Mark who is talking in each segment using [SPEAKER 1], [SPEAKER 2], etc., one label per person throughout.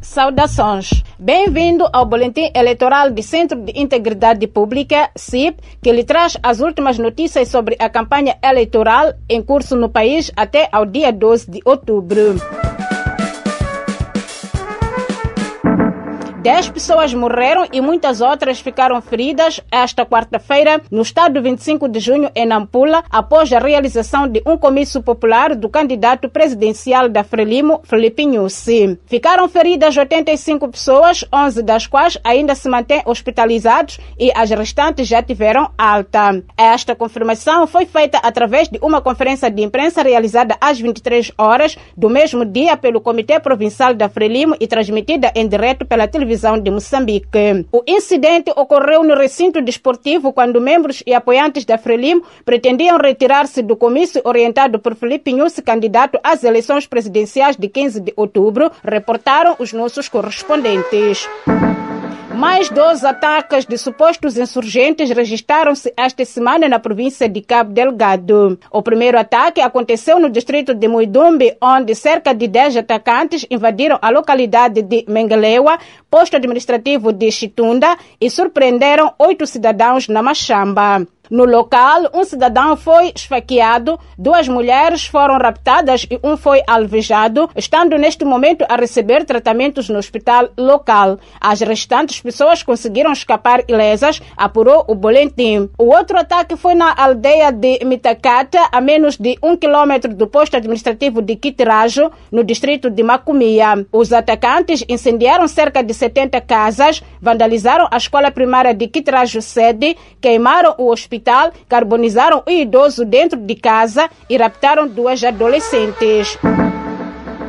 [SPEAKER 1] Saudações. Bem-vindo ao Boletim Eleitoral do Centro de Integridade Pública, CIP, que lhe traz as últimas notícias sobre a campanha eleitoral em curso no país até ao dia 12 de outubro. Dez pessoas morreram e muitas outras ficaram feridas esta quarta-feira no estado 25 de junho em Nampula, após a realização de um comício popular do candidato presidencial da Frelimo, Felipe Nussi. Ficaram feridas 85 pessoas, 11 das quais ainda se mantêm hospitalizados e as restantes já tiveram alta. Esta confirmação foi feita através de uma conferência de imprensa realizada às 23 horas do mesmo dia pelo Comitê Provincial da Frelimo e transmitida em direto pela televisão televisão de Moçambique. O incidente ocorreu no recinto desportivo quando membros e apoiantes da Frelimo pretendiam retirar-se do comício orientado por Felipe Nussi, candidato às eleições presidenciais de 15 de outubro, reportaram os nossos correspondentes. Mais 12 ataques de supostos insurgentes registraram-se esta semana na província de Cabo Delgado. O primeiro ataque aconteceu no distrito de Muidumbi, onde cerca de 10 atacantes invadiram a localidade de Mengelewa, posto administrativo de Chitunda, e surpreenderam oito cidadãos na Machamba. No local, um cidadão foi esfaqueado, duas mulheres foram raptadas e um foi alvejado, estando neste momento a receber tratamentos no hospital local. As restantes pessoas conseguiram escapar ilesas, apurou o boletim. O outro ataque foi na aldeia de Mitacata, a menos de um quilômetro do posto administrativo de Kitirajo, no distrito de Macumia. Os atacantes incendiaram cerca de 70 casas, vandalizaram a escola primária de Kitirajo sede, queimaram o hospital carbonizaram o idoso dentro de casa e raptaram duas adolescentes.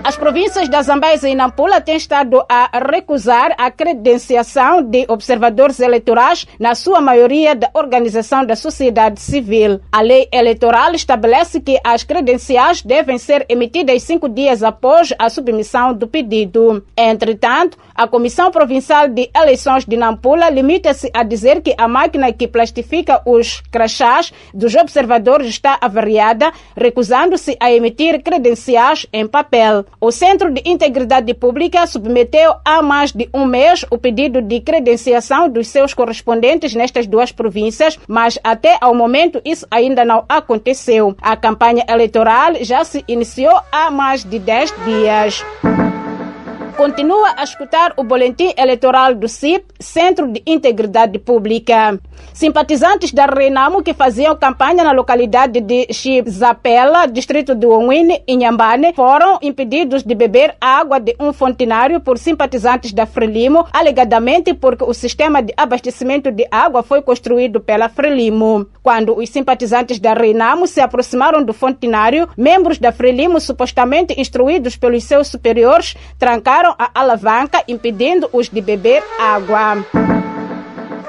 [SPEAKER 1] As províncias da Zambésia e Nampula têm estado a recusar a credenciação de observadores eleitorais, na sua maioria da organização da sociedade civil. A lei eleitoral estabelece que as credenciais devem ser emitidas cinco dias após a submissão do pedido. Entretanto, a Comissão Provincial de Eleições de Nampula limita-se a dizer que a máquina que plastifica os crachás dos observadores está avariada, recusando-se a emitir credenciais em papel. O Centro de Integridade Pública submeteu há mais de um mês o pedido de credenciação dos seus correspondentes nestas duas províncias, mas até ao momento isso ainda não aconteceu. A campanha eleitoral já se iniciou há mais de 10 dias. Continua a escutar o boletim eleitoral do CIP, Centro de Integridade Pública. Simpatizantes da Renamo que faziam campanha na localidade de Chipzapela, distrito de Onwini, em Nhambane, foram impedidos de beber água de um fontinário por simpatizantes da Frelimo, alegadamente porque o sistema de abastecimento de água foi construído pela Frelimo. Quando os simpatizantes da Renamo se aproximaram do fontinário, membros da Frelimo, supostamente instruídos pelos seus superiores, trancaram a alavanca, impedindo-os de beber água.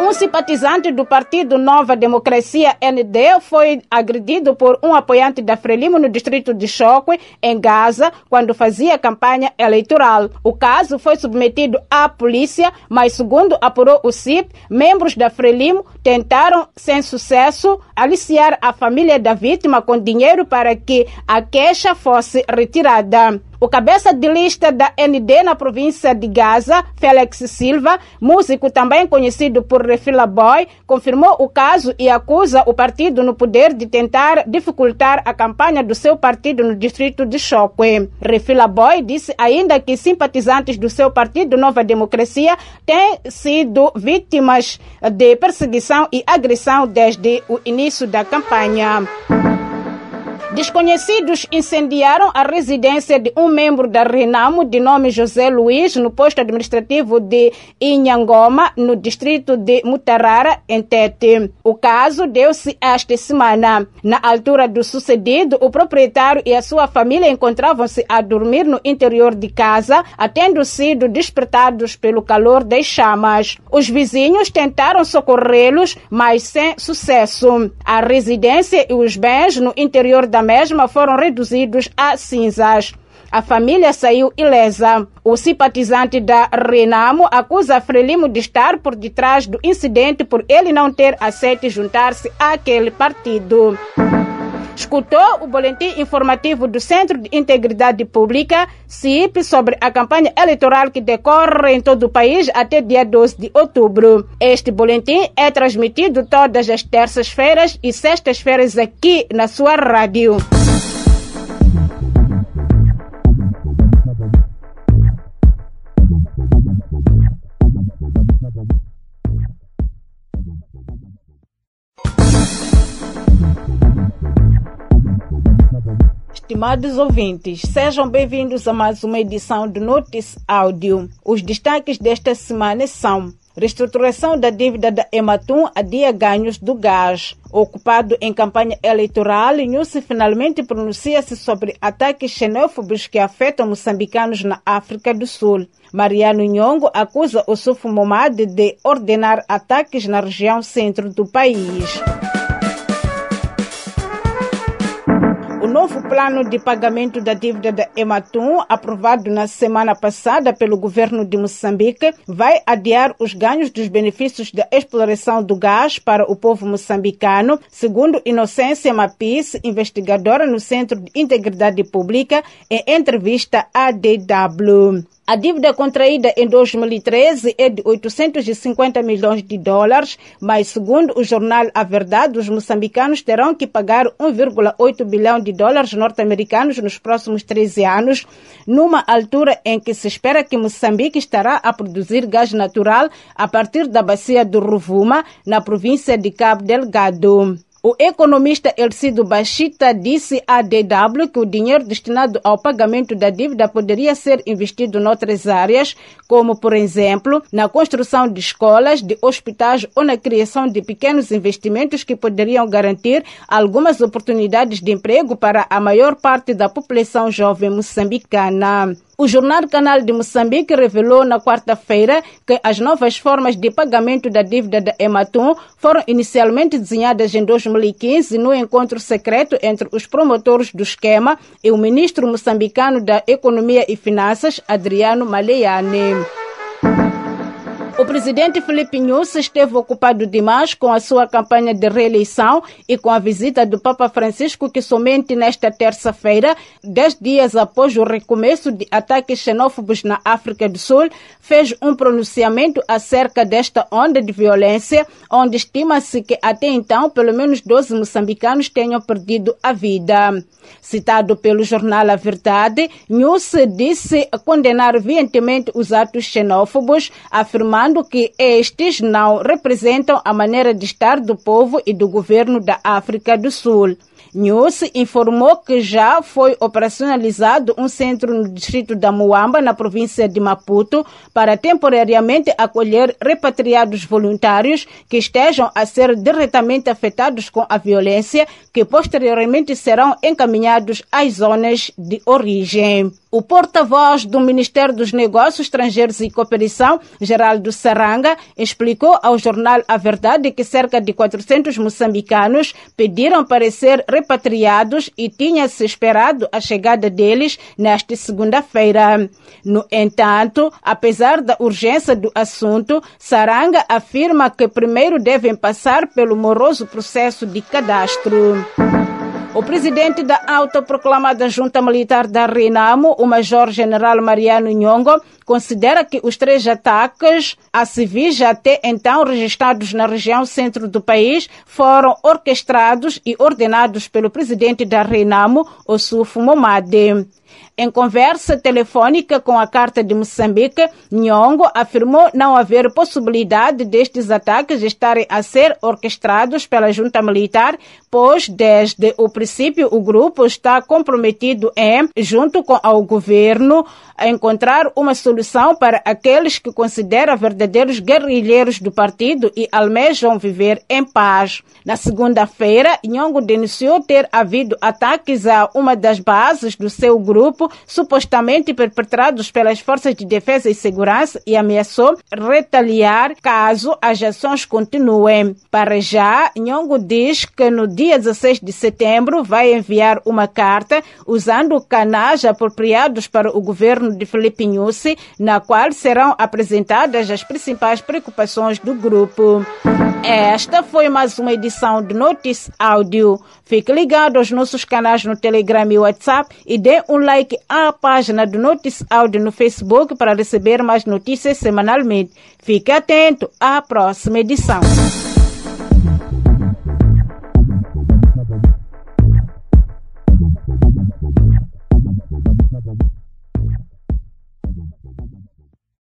[SPEAKER 1] Um simpatizante do partido Nova Democracia ND foi agredido por um apoiante da Frelimo no distrito de Chocwe, em Gaza, quando fazia campanha eleitoral. O caso foi submetido à polícia, mas segundo apurou o CIP, membros da Frelimo tentaram, sem sucesso, aliciar a família da vítima com dinheiro para que a queixa fosse retirada. O cabeça de lista da ND na província de Gaza, Félix Silva, músico também conhecido por Refila Boy, confirmou o caso e acusa o partido no poder de tentar dificultar a campanha do seu partido no distrito de Chocwe. Refila Boy disse ainda que simpatizantes do seu partido Nova Democracia têm sido vítimas de perseguição e agressão desde o início da campanha. Desconhecidos incendiaram a residência de um membro da Renamo de nome José Luiz no posto administrativo de Inhangoma, no distrito de Mutarara, em Tete. O caso deu-se esta semana. Na altura do sucedido, o proprietário e a sua família encontravam-se a dormir no interior de casa, tendo sido despertados pelo calor das chamas. Os vizinhos tentaram socorrê-los, mas sem sucesso. A residência e os bens no interior da mesma foram reduzidos a cinzas. A família saiu ilesa. O simpatizante da Renamo acusa Frelimo de estar por detrás do incidente por ele não ter aceito juntar-se àquele partido. Escutou o boletim informativo do Centro de Integridade Pública, CIP, sobre a campanha eleitoral que decorre em todo o país até dia 12 de outubro. Este boletim é transmitido todas as terças-feiras e sextas-feiras aqui na sua rádio. Estimados ouvintes, sejam bem-vindos a mais uma edição do Notice Áudio. Os destaques desta semana são Reestruturação da dívida da Ematum adia ganhos do gás. Ocupado em campanha eleitoral, Nhusi finalmente pronuncia-se sobre ataques xenófobos que afetam moçambicanos na África do Sul. Mariano Nhongo acusa o Sufo Momad de ordenar ataques na região centro do país. Plano de pagamento da dívida da Ematum, aprovado na semana passada pelo governo de Moçambique, vai adiar os ganhos dos benefícios da exploração do gás para o povo moçambicano, segundo Inocência Mapis, investigadora no Centro de Integridade Pública, em entrevista à DW. A dívida contraída em 2013 é de 850 milhões de dólares, mas segundo o jornal A Verdade, os moçambicanos terão que pagar 1,8 bilhão de dólares norte-americanos nos próximos 13 anos, numa altura em que se espera que Moçambique estará a produzir gás natural a partir da bacia do Rovuma, na província de Cabo Delgado. O economista Elcido Bachita disse à DW que o dinheiro destinado ao pagamento da dívida poderia ser investido noutras áreas, como, por exemplo, na construção de escolas, de hospitais ou na criação de pequenos investimentos que poderiam garantir algumas oportunidades de emprego para a maior parte da população jovem moçambicana. O jornal Canal de Moçambique revelou na quarta-feira que as novas formas de pagamento da dívida da Ematum foram inicialmente desenhadas em 2015 no encontro secreto entre os promotores do esquema e o ministro moçambicano da Economia e Finanças, Adriano Maleane. O presidente Felipe Nunes esteve ocupado demais com a sua campanha de reeleição e com a visita do Papa Francisco, que somente nesta terça-feira, dez dias após o recomeço de ataques xenófobos na África do Sul, fez um pronunciamento acerca desta onda de violência, onde estima-se que até então pelo menos 12 moçambicanos tenham perdido a vida. Citado pelo jornal A Verdade, Nunes disse condenar veementemente os atos xenófobos, afirmando que estes não representam a maneira de estar do povo e do governo da África do Sul. News informou que já foi operacionalizado um centro no distrito da Muamba, na província de Maputo, para temporariamente acolher repatriados voluntários que estejam a ser diretamente afetados com a violência, que posteriormente serão encaminhados às zonas de origem. O porta-voz do Ministério dos Negócios Estrangeiros e Cooperação, Geraldo Saranga, explicou ao jornal A Verdade que cerca de 400 moçambicanos pediram para ser repatriados e tinha-se esperado a chegada deles nesta segunda-feira. No entanto, apesar da urgência do assunto, Saranga afirma que primeiro devem passar pelo moroso processo de cadastro. O presidente da autoproclamada Junta Militar da Renamo, o Major-General Mariano Nhongo, considera que os três ataques a civis até então registrados na região centro do país foram orquestrados e ordenados pelo presidente da Renamo, Osufo Momade. Em conversa telefônica com a Carta de Moçambique, Nhongo afirmou não haver possibilidade destes ataques estarem a ser orquestrados pela junta militar, pois desde o princípio o grupo está comprometido em, junto com o governo, a encontrar uma solução para aqueles que considera verdadeiros guerrilheiros do partido e almejam viver em paz. Na segunda-feira, Nhongo denunciou ter havido ataques a uma das bases do seu grupo grupo, supostamente perpetrados pelas forças de defesa e segurança, e ameaçou retaliar caso as ações continuem. Para já, Nhongo diz que no dia 16 de setembro vai enviar uma carta usando canais apropriados para o governo de Felipe Nussi, na qual serão apresentadas as principais preocupações do grupo. Esta foi mais uma edição de Notice Áudio. Fique ligado aos nossos canais no Telegram e WhatsApp e dê um like à página do Notice Áudio no Facebook para receber mais notícias semanalmente. Fique atento à próxima edição.